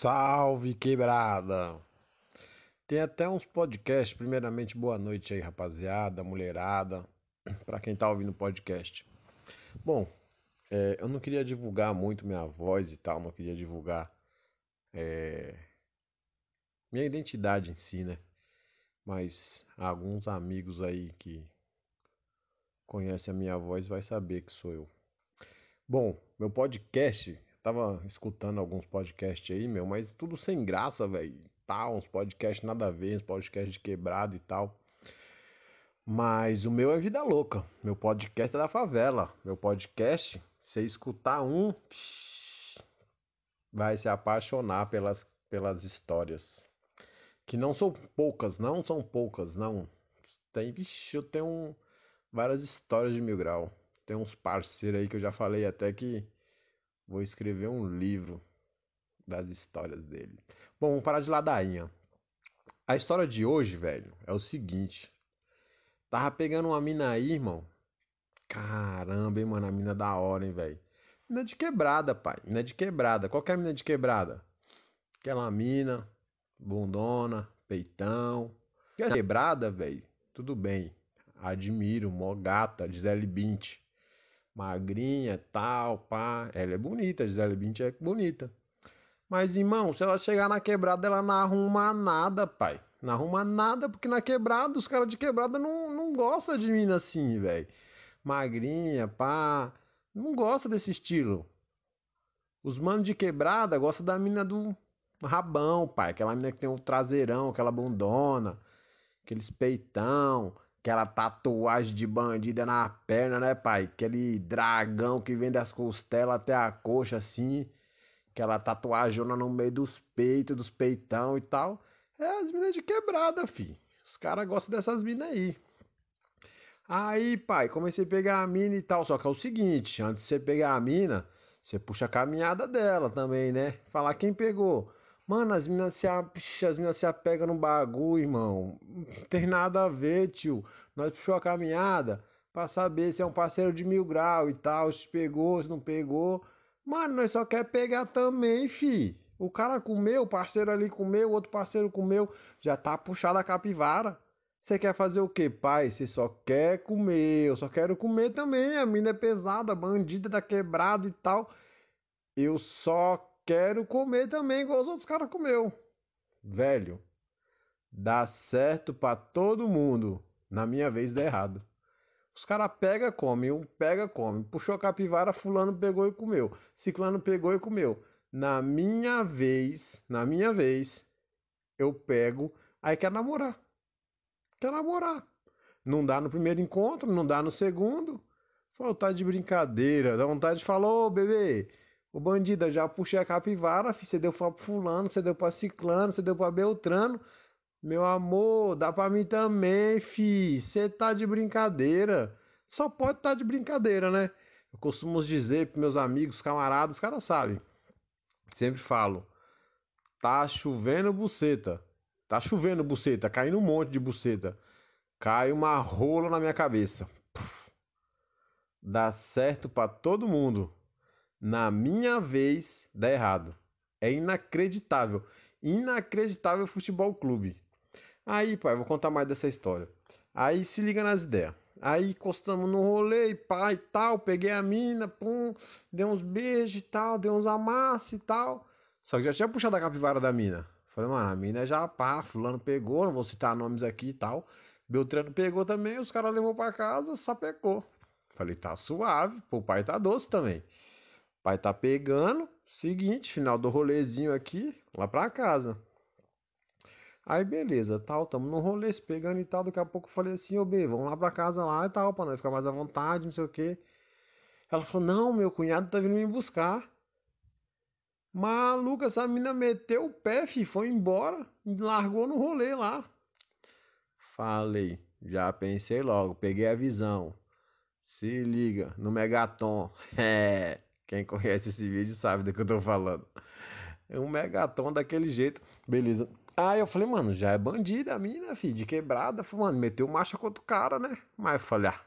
Salve quebrada! Tem até uns podcasts. Primeiramente, boa noite aí, rapaziada, mulherada, para quem tá ouvindo podcast. Bom, é, eu não queria divulgar muito minha voz e tal, não queria divulgar é, minha identidade em si, né? Mas alguns amigos aí que conhecem a minha voz vai saber que sou eu. Bom, meu podcast tava escutando alguns podcasts aí, meu, mas tudo sem graça, velho. Tá, uns podcasts nada a ver, uns podcasts de quebrado e tal. Mas o meu é vida louca. Meu podcast é da favela. Meu podcast, você escutar um, vai se apaixonar pelas, pelas histórias. Que não são poucas, não são poucas, não. Tem, vixi, eu tenho um, várias histórias de mil grau. Tem uns parceiros aí que eu já falei até que Vou escrever um livro das histórias dele. Bom, vamos parar de ladainha. A história de hoje, velho, é o seguinte. Tava pegando uma mina aí, irmão. Caramba, hein, mano, a mina da hora, hein, velho. Mina de quebrada, pai. Mina de quebrada. Qual que é a mina de quebrada? Aquela mina, bundona, peitão. Quebrada, velho. Tudo bem. Admiro, mó gata, Gisele Bint magrinha, tal, pá. Ela é bonita, Gisele Bündchen é bonita. Mas, irmão, se ela chegar na quebrada, ela não arruma nada, pai. Não arruma nada, porque na quebrada, os caras de quebrada não, não gostam de mina assim, velho. Magrinha, pá. Não gosta desse estilo. Os manos de quebrada gostam da mina do rabão, pai. Aquela mina que tem um traseirão, aquela bundona, aqueles peitão Aquela tatuagem de bandida na perna, né, pai? Aquele dragão que vem das costelas até a coxa, assim. Aquela tatuajona no meio dos peitos, dos peitão e tal. É as minas de quebrada, fi. Os caras gostam dessas minas aí. Aí, pai, comecei a pegar a mina e tal. Só que é o seguinte: antes de você pegar a mina, você puxa a caminhada dela também, né? Falar quem pegou. Mano, as minas se, as minas se apegam no bagulho, irmão. Não tem nada a ver, tio. Nós puxou a caminhada pra saber se é um parceiro de mil grau e tal, se pegou, se não pegou. Mano, nós só quer pegar também, fi. O cara comeu, o parceiro ali comeu, o outro parceiro comeu, já tá puxado a capivara. Você quer fazer o que, pai? Você só quer comer, eu só quero comer também. A mina é pesada, bandida da quebrada e tal. Eu só quero comer também igual os outros caras comeu. Velho, dá certo para todo mundo. Na minha vez dá errado. Os caras pega, come, um pega, come. Puxou a capivara, fulano pegou e comeu. Ciclano pegou e comeu. Na minha vez, na minha vez, eu pego, aí quer namorar. Quer namorar. Não dá no primeiro encontro, não dá no segundo. Faltar de brincadeira, dá vontade de falar, ô bebê, o bandido já puxei a capivara, você deu pra fulano, você deu pra ciclano, você deu pra beltrano. Meu amor, dá pra mim também, fi. Você tá de brincadeira. Só pode tá de brincadeira, né? Eu costumo dizer pros meus amigos, camaradas, os caras sabem. Sempre falo. Tá chovendo buceta. Tá chovendo buceta, caindo um monte de buceta. Cai uma rola na minha cabeça. Puf. Dá certo para todo mundo na minha vez, dá errado. É inacreditável. Inacreditável futebol clube. Aí, pai, vou contar mais dessa história. Aí se liga nas ideias. Aí encostamos no rolê, pai e tal. Peguei a mina, pum, dei uns beijos e tal, dei uns amassos e tal. Só que já tinha puxado a capivara da mina. Falei, mano, a mina já pá, fulano pegou, não vou citar nomes aqui e tal. Beltrano pegou também, os caras levou para casa, sapecou. Falei, tá suave, pô, o pai tá doce também. Pai tá pegando. Seguinte, final do rolezinho aqui, lá pra casa. Aí beleza, tal, tamo no rolê, se pegando e tal. Daqui a pouco eu falei assim, ô B, vamos lá pra casa lá e tal, pra nós ficar mais à vontade, não sei o que. Ela falou, não, meu cunhado tá vindo me buscar. Maluca, essa mina meteu o pé, fi, foi embora, largou no rolê lá. Falei, já pensei logo, peguei a visão. Se liga, no Megaton. É. Quem conhece esse vídeo sabe do que eu tô falando. É um megaton daquele jeito. Beleza. Aí eu falei, mano, já é bandida a mina, filho, de quebrada. Falei, mano, meteu marcha contra o cara, né? Mas eu falei, ah,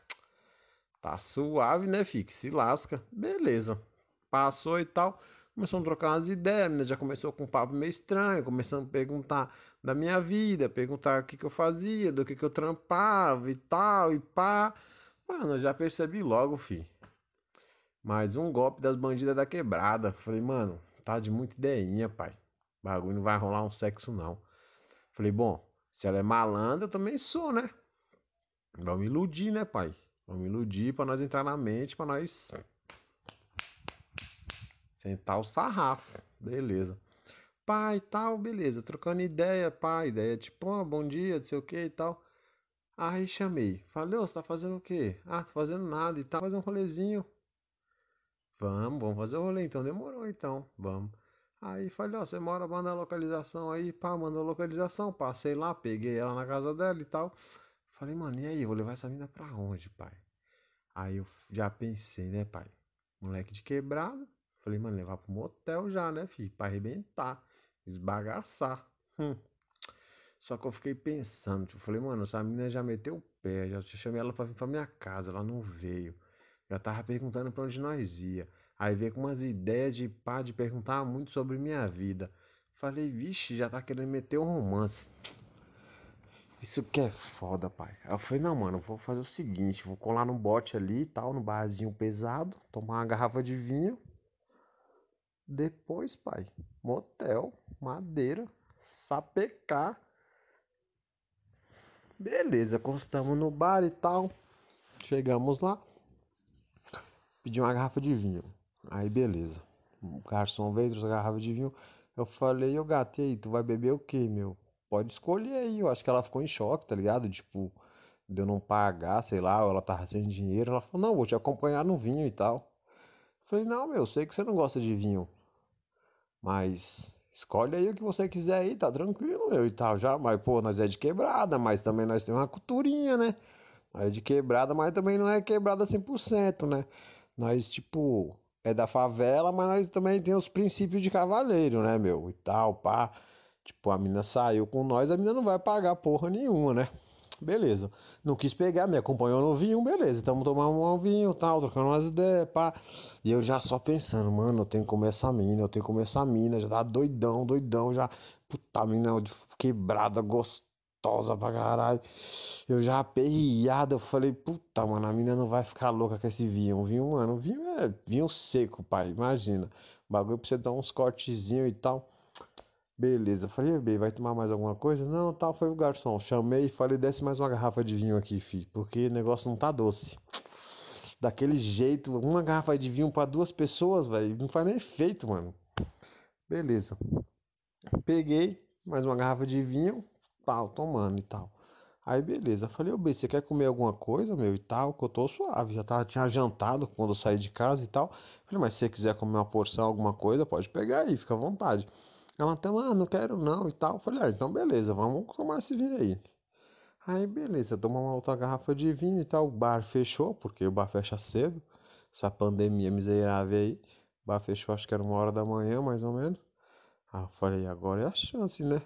tá suave, né, filho, que se lasca. Beleza. Passou e tal. Começamos a trocar umas ideias, menina já começou com um papo meio estranho, começando a perguntar da minha vida, perguntar o que, que eu fazia, do que, que eu trampava e tal, e pá. Mano, eu já percebi logo, fi. Mais um golpe das bandidas da quebrada. Falei, mano, tá de muita ideinha, pai. Bagulho não vai rolar um sexo, não. Falei, bom, se ela é malandra, eu também sou, né? Vamos iludir, né, pai? Vamos iludir pra nós entrar na mente, pra nós sentar o sarrafo. Beleza. Pai, tal, beleza. Trocando ideia, pai, ideia tipo, oh, bom dia, não sei o que e tal. Aí chamei. Falei, ô, você tá fazendo o quê? Ah, tô fazendo nada e tal. Fazer um rolezinho. Vamos, vamos fazer o rolê então. Demorou então. Vamos. Aí falei, ó, você mora, manda a localização aí, pá, manda a localização. Passei lá, peguei ela na casa dela e tal. Falei, mano, e aí, vou levar essa mina pra onde, pai? Aí eu já pensei, né, pai? Moleque de quebrado. Falei, mano, levar pro motel já, né, filho? Pra arrebentar, esbagaçar. Hum. Só que eu fiquei pensando, tipo, falei, mano, essa mina já meteu o pé, já chamei ela pra vir pra minha casa, ela não veio. Já tava perguntando pra onde nós ia. Aí veio com umas ideias de pá, de perguntar muito sobre minha vida. Falei, vixe, já tá querendo meter um romance. Isso que é foda, pai. Aí eu falei, não, mano, vou fazer o seguinte, vou colar no bote ali e tal, no barzinho pesado, tomar uma garrafa de vinho. Depois, pai, motel, madeira, sapecar. Beleza, encostamos no bar e tal. Chegamos lá. Pedi uma garrafa de vinho. Aí beleza. O garçom veio, trouxe a garrafa de vinho. Eu falei, ô gato, e aí, tu vai beber o que, meu? Pode escolher aí. Eu acho que ela ficou em choque, tá ligado? Tipo, de eu não pagar, sei lá, ou ela tava sem dinheiro. Ela falou, não, vou te acompanhar no vinho e tal. Eu falei, não, meu, sei que você não gosta de vinho. Mas escolhe aí o que você quiser aí, tá tranquilo, meu, e tal. Já, mas, pô, nós é de quebrada, mas também nós temos uma culturinha, né? Nós é de quebrada, mas também não é quebrada 100%, né? Nós, tipo, é da favela, mas nós também tem os princípios de cavaleiro, né, meu? E tal, pá. Tipo, a mina saiu com nós, a mina não vai pagar porra nenhuma, né? Beleza. Não quis pegar, me acompanhou no vinho, beleza. Estamos tomando um vinho, tal, trocando umas ideias, pá. E eu já só pensando, mano, eu tenho que comer essa mina, eu tenho que comer essa mina. Já tá doidão, doidão, já. Puta, mina quebrada, gostosa gostosa pra caralho. Eu já aperreado, eu falei, puta, mano, a mina não vai ficar louca com esse vinho. Vinho, mano, vinho é vinho seco, pai, imagina. Bagulho pra você dar uns cortezinhos e tal. Beleza, eu falei, bem, vai tomar mais alguma coisa? Não, tal, foi o garçom. Chamei e falei, desce mais uma garrafa de vinho aqui, fi, porque o negócio não tá doce. Daquele jeito, uma garrafa de vinho para duas pessoas, velho, não faz nem efeito, mano. Beleza. Peguei mais uma garrafa de vinho, tal, tomando e tal. Aí beleza, falei, ô B, você quer comer alguma coisa, meu, e tal, que eu tô suave, já tava, tinha jantado quando eu saí de casa e tal. falei, mas se você quiser comer uma porção, alguma coisa, pode pegar aí, fica à vontade. Ela até, ah, não quero não e tal. Falei, ah, então beleza, vamos tomar esse vinho aí. Aí beleza, tomamos uma outra garrafa de vinho e tal, o bar fechou, porque o bar fecha cedo, essa pandemia miserável aí. O bar fechou, acho que era uma hora da manhã, mais ou menos. Aí eu falei, agora é a chance, né?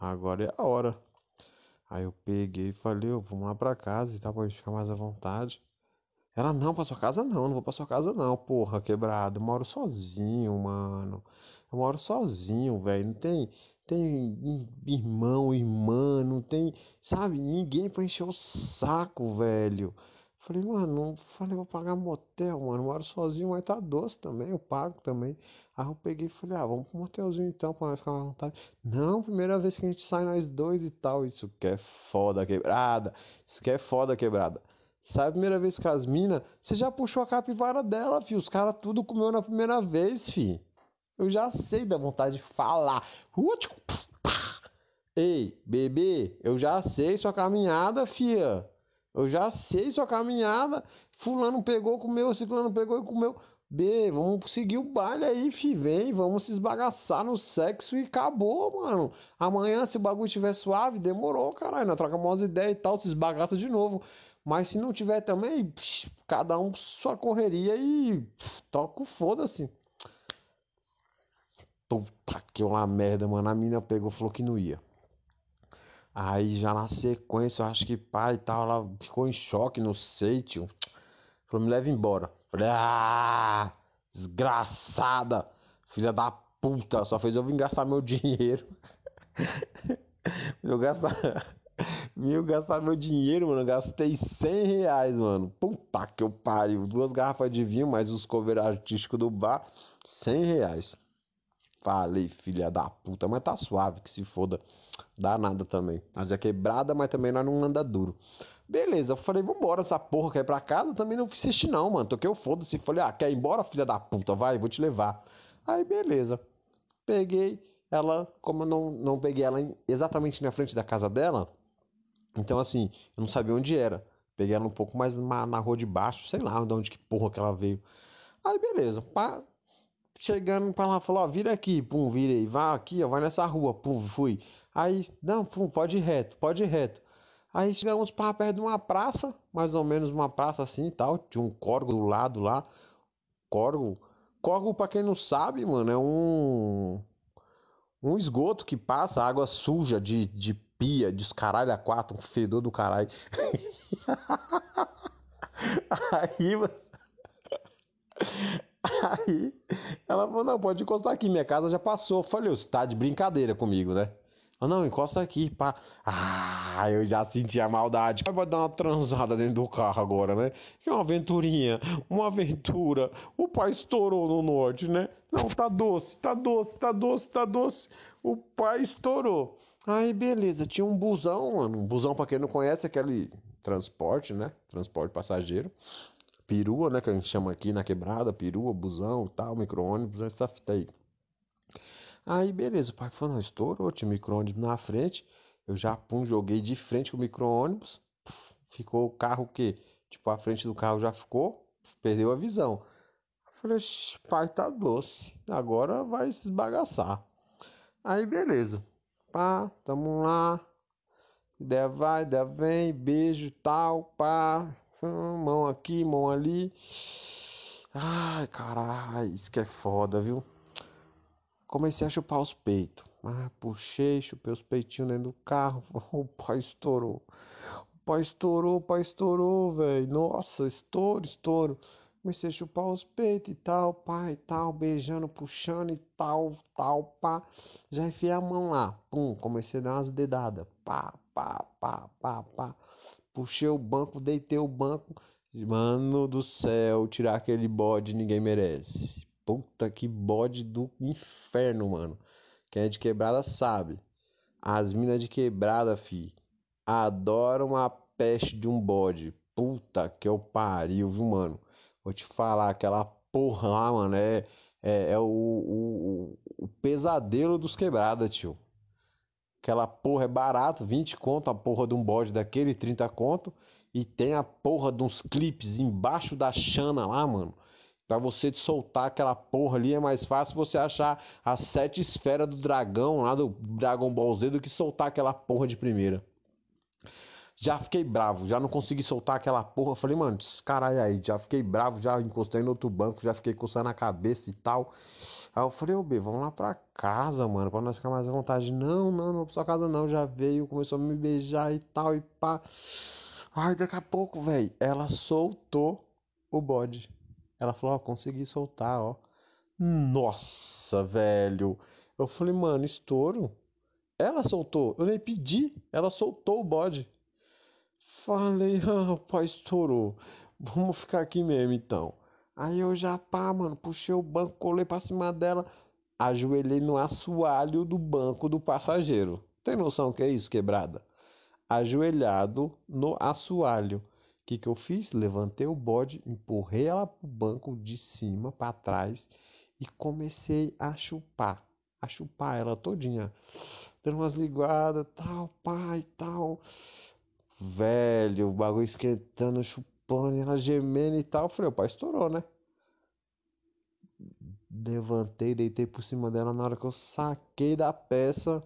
Agora é a hora. Aí eu peguei e falei, oh, vamos lá pra casa e tal, pra gente ficar mais à vontade. Ela, não, pra sua casa não, não vou pra sua casa não, porra, quebrado. Eu moro sozinho, mano. Eu moro sozinho, velho. Não tem, tem irmão, irmã, não tem, sabe, ninguém pra encher o saco, velho. Falei, mano, falei, vou pagar motel, mano. Moro sozinho, mas tá doce também, eu pago também. Aí eu peguei e falei, ah, vamos pro motelzinho então, pra nós ficar à vontade. Não, primeira vez que a gente sai nós dois e tal. Isso que é foda quebrada. Isso que é foda quebrada. Sabe a primeira vez que as minas, você já puxou a capivara dela, fi. Os caras tudo comeu na primeira vez, fi. Eu já sei da vontade de falar. Ei, bebê, eu já sei sua caminhada, fia. Eu já sei sua caminhada. Fulano pegou, comeu, ciclano pegou e comeu. B, vamos seguir o baile aí, fi, vem, vamos se esbagaçar no sexo e acabou, mano. Amanhã, se o bagulho estiver suave, demorou, caralho, nós trocamos umas ideias e tal, se esbagaça de novo. Mas se não tiver também, psh, cada um sua correria e psh, toca o foda-se. Puta que uma merda, mano. A mina pegou, falou que não ia. Aí já na sequência, eu acho que pai e tal, ela ficou em choque, não sei, tio. Falou, me leva embora. Falei, ah, desgraçada. Filha da puta, só fez eu vir gastar meu dinheiro. eu gastar. Vim gastar meu dinheiro, mano. Eu gastei 100 reais, mano. Puta que eu pariu. Duas garrafas de vinho, mais os cover artísticos do bar. 100 reais. Falei, filha da puta. Mas tá suave, que se foda. Dá nada também. Nós é quebrada, mas também nós não anda duro. Beleza, eu falei, vambora, essa porra quer ir pra casa? Também não assisti não, mano. Toquei o foda-se. Falei, ah, quer ir embora, filha da puta? Vai, vou te levar. Aí, beleza. Peguei ela, como eu não, não peguei ela exatamente na frente da casa dela, então assim, eu não sabia onde era. Peguei ela um pouco mais na, na rua de baixo, sei lá de onde que porra que ela veio. Aí, beleza. Pá, chegando pra lá, falou, ó, vira aqui, pum, virei, vai aqui, ó, vai nessa rua, pum, fui. Aí, não, pum, pode ir reto, pode ir reto. Aí chegamos para perto de uma praça, mais ou menos uma praça assim e tal. Tinha um córgo do lado lá. Córgo. Córgo, para quem não sabe, mano, é um. Um esgoto que passa água suja de, de pia, de a quatro, um fedor do caralho. Aí, mano. Aí ela falou: Não, pode encostar aqui, minha casa já passou. Eu falei: Você tá de brincadeira comigo, né? Ah, não, encosta aqui, pá. Ah, eu já senti a maldade. Vai dar uma transada dentro do carro agora, né? Que é uma aventurinha, uma aventura. O pai estourou no norte, né? Não, tá doce, tá doce, tá doce, tá doce. O pai estourou. Aí, beleza, tinha um busão, mano. Um busão, pra quem não conhece, aquele transporte, né? Transporte passageiro. Perua, né? Que a gente chama aqui na quebrada, perua, busão, tal, micro-ônibus, essa fita aí. Aí, beleza, o pai falou, não, estourou, tinha micro-ônibus na frente. Eu já, pum, joguei de frente com o micro-ônibus. Ficou o carro o quê? Tipo, a frente do carro já ficou, perdeu a visão. Eu falei, pai, tá doce. Agora vai se esbagaçar. Aí, beleza. Pá, tamo lá. Ideia vai, ideia vem, beijo tal, pá. Hum, mão aqui, mão ali. Ai, caralho, isso que é foda, viu? Comecei a chupar os peitos. Ah, puxei, chupei os peitinhos dentro do carro. O pai estourou. O pai estourou, o pai estourou, velho. Nossa, estouro, estouro. Comecei a chupar os peitos e tal, pai e tal, beijando, puxando e tal, tal, pá. Já enfiei a mão lá, pum, comecei a dar umas dedadas, pá, pá, pá, pá, pá. Puxei o banco, deitei o banco. Mano do céu, tirar aquele bode ninguém merece. Puta que bode do inferno, mano. Quem é de quebrada sabe. As minas de quebrada, fi, adoram a peste de um bode. Puta que eu pariu, viu, mano? Vou te falar, aquela porra lá, mano, é, é, é o, o, o, pesadelo dos quebrada, tio. Aquela porra é barato, 20 conto a porra de um bode daquele, 30 conto. E tem a porra de uns clipes embaixo da chana lá, mano. Pra você soltar aquela porra ali é mais fácil você achar as sete esferas do dragão lá do Dragon Ball Z do que soltar aquela porra de primeira. Já fiquei bravo, já não consegui soltar aquela porra. Falei, mano, caralho aí, já fiquei bravo, já encostei no outro banco, já fiquei coçando a cabeça e tal. Aí eu falei, ô B, vamos lá pra casa, mano, pra nós ficar mais à vontade. Não, não, não vou pra sua casa não, já veio, começou a me beijar e tal, e pá. Ai, daqui a pouco, velho, ela soltou o bode. Ela falou, ó, consegui soltar, ó. Nossa, velho. Eu falei, mano, estouro. Ela soltou. Eu nem pedi. Ela soltou o bode. Falei, ah, o pai estourou. Vamos ficar aqui mesmo então. Aí eu já, pá, mano, puxei o banco, colei pra cima dela, ajoelhei no assoalho do banco do passageiro. Tem noção que é isso, quebrada? Ajoelhado no assoalho que, que eu fiz? Levantei o bode, empurrei ela pro banco de cima para trás e comecei a chupar, a chupar ela todinha, dando umas ligadas, tal, pai, tal. Velho, o bagulho esquentando, chupando, ela gemendo e tal. Eu falei, o pai estourou, né? Levantei, deitei por cima dela. Na hora que eu saquei da peça,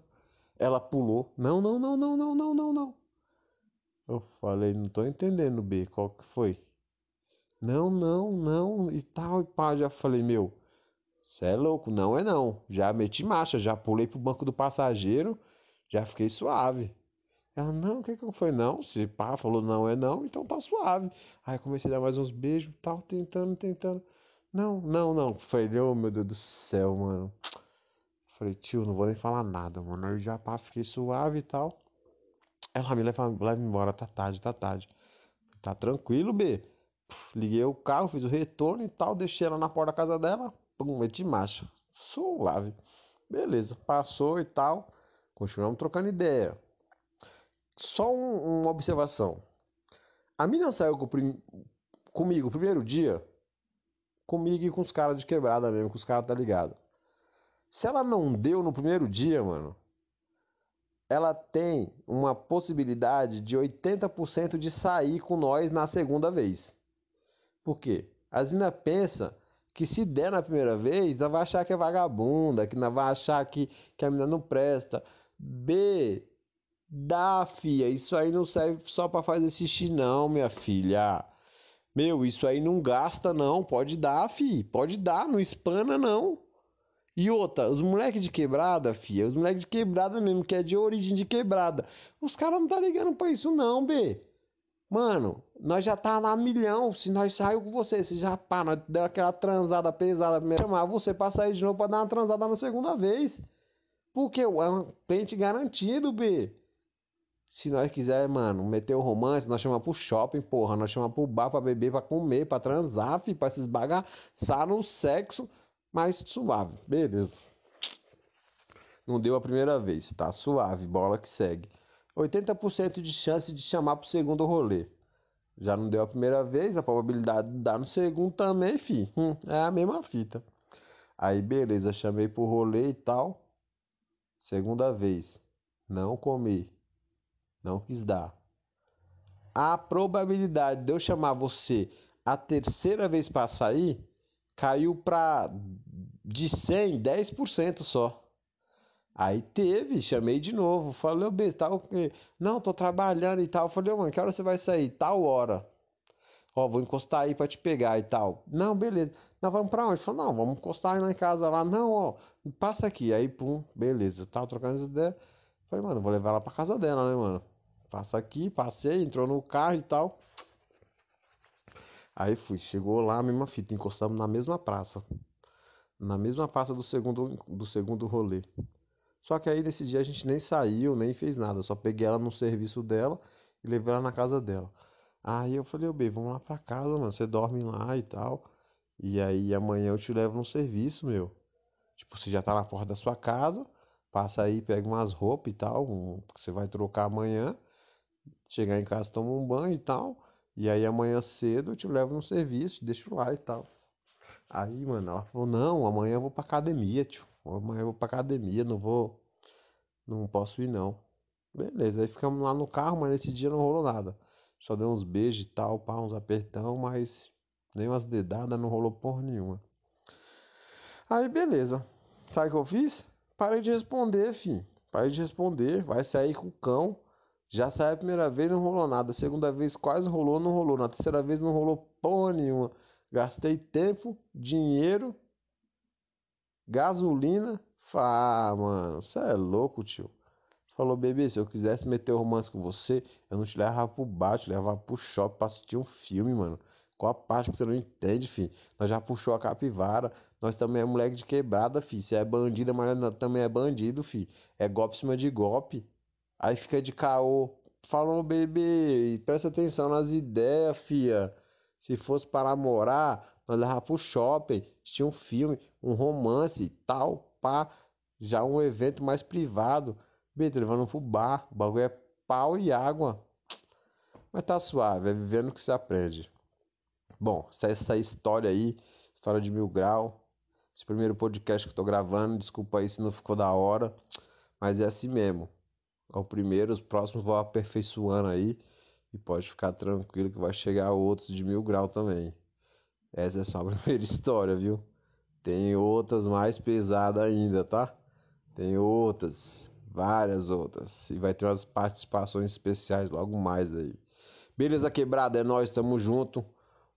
ela pulou. Não, não, não, não, não, não, não, não. Eu falei, não tô entendendo, B, qual que foi? Não, não, não, e tal, e pá, já falei, meu, você é louco, não é não. Já meti marcha, já pulei pro banco do passageiro, já fiquei suave. Ela, não, o que que foi? Não, se pá, falou não é não, então tá suave. Aí comecei a dar mais uns beijos, tal, tentando, tentando. Não, não, não. Falei, oh meu Deus do céu, mano. Falei, tio, não vou nem falar nada, mano. Aí já pá, fiquei suave e tal. Ela me leva, leva embora, tá tarde, tá tarde. Tá tranquilo, B. liguei o carro, fiz o retorno e tal, deixei ela na porta da casa dela, pum, meti marcha. Suave. Beleza, passou e tal. Continuamos trocando ideia. Só um, uma observação. A mina saiu com prim... comigo o primeiro dia, comigo e com os caras de quebrada mesmo, com os caras tá ligado. Se ela não deu no primeiro dia, mano, ela tem uma possibilidade de 80% de sair com nós na segunda vez. Por quê? As meninas pensam que se der na primeira vez, ela vai achar que é vagabunda, que não vai achar que, que a menina não presta. B, dá, filha, isso aí não serve só para fazer xixi não, minha filha. Meu, isso aí não gasta não, pode dar, fi, pode dar, não espana não. E outra, os moleques de quebrada, fia, os moleques de quebrada mesmo, que é de origem de quebrada, os caras não tá ligando pra isso não, B. Mano, nós já tá lá milhão, se nós saímos com você, se já pá, nós deu aquela transada pesada mesmo, chamar você pra sair de novo pra dar uma transada na segunda vez. Porque é um pente garantido, B. Se nós quiser, mano, meter o romance, nós chamamos pro shopping, porra. Nós chamamos pro bar pra beber, pra comer, pra transar, fi, pra se esbagaçar no sexo mais suave. Beleza. Não deu a primeira vez, tá suave, bola que segue. 80% de chance de chamar pro segundo rolê. Já não deu a primeira vez, a probabilidade de dar no segundo também, fi. Hum, é a mesma fita. Aí, beleza, chamei pro rolê e tal. Segunda vez. Não comi. Não quis dar. A probabilidade de eu chamar você a terceira vez para sair caiu para de 100, 10% só. Aí teve, chamei de novo. Falei, ô besta, tá? Não, tô trabalhando e tal. Falei, mano, que hora você vai sair? Tal hora. Ó, vou encostar aí pra te pegar e tal. Não, beleza. Não, vamos pra onde? Falei, não, vamos encostar lá em casa lá. Não, ó, passa aqui. Aí, pum, beleza. Tava trocando essa ideia. Falei, mano, vou levar ela pra casa dela, né, mano? Passa aqui, passei, entrou no carro e tal. Aí fui, chegou lá, a mesma fita, encostamos na mesma praça. Na mesma praça do segundo, do segundo rolê. Só que aí nesse dia a gente nem saiu, nem fez nada. Só peguei ela no serviço dela e levei ela na casa dela. Aí eu falei, ô B, vamos lá pra casa, mano. Você dorme lá e tal. E aí amanhã eu te levo no serviço, meu. Tipo, você já tá na porta da sua casa. Passa aí, pega umas roupas e tal. Um, que você vai trocar amanhã. Chegar em casa, toma um banho e tal. E aí amanhã cedo eu te levo no serviço, deixo lá e tal. Aí, mano, ela falou, não, amanhã eu vou pra academia, tio. Amanhã eu vou pra academia, não vou. Não posso ir não. Beleza, aí ficamos lá no carro, mas nesse dia não rolou nada. Só deu uns beijos e tal, pá, uns apertão, mas nem umas dedadas, não rolou porra nenhuma. Aí beleza. Sabe o que eu fiz? Parei de responder, filho. Parei de responder. Vai sair com o cão. Já saiu a primeira vez, não rolou nada. A segunda vez quase rolou, não rolou. Na terceira vez não rolou porra nenhuma. Gastei tempo, dinheiro, gasolina. Ah, mano, você é louco, tio. Falou, bebê, se eu quisesse meter romance com você, eu não te levava pro bar, te levava pro shopping pra assistir um filme, mano. Qual a parte que você não entende, filho? Nós já puxou a capivara. Nós também é moleque de quebrada, filho. Você é bandida, mas também é bandido, filho. É golpe em cima de golpe. Aí fica de caô. Falou, bebê, presta atenção nas ideias, fia. Se fosse para morar, nós levava pro shopping, tinha um filme, um romance, tal, pá. Já um evento mais privado. Bebê, levando pro bar. O bagulho é pau e água. Mas tá suave, é vivendo que se aprende. Bom, essa história aí, história de mil grau. Esse primeiro podcast que eu tô gravando, desculpa aí se não ficou da hora. Mas é assim mesmo ao primeiro, os próximos vão aperfeiçoando aí. E pode ficar tranquilo que vai chegar outros de mil grau também. Essa é só a primeira história, viu? Tem outras mais pesadas ainda, tá? Tem outras, várias outras. E vai ter umas participações especiais logo mais aí. Beleza, quebrada? É nós, tamo junto.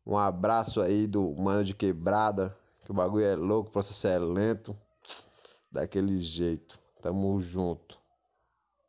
Um abraço aí do mano de quebrada. Que o bagulho é louco, o processo é lento. Daquele jeito. Tamo junto.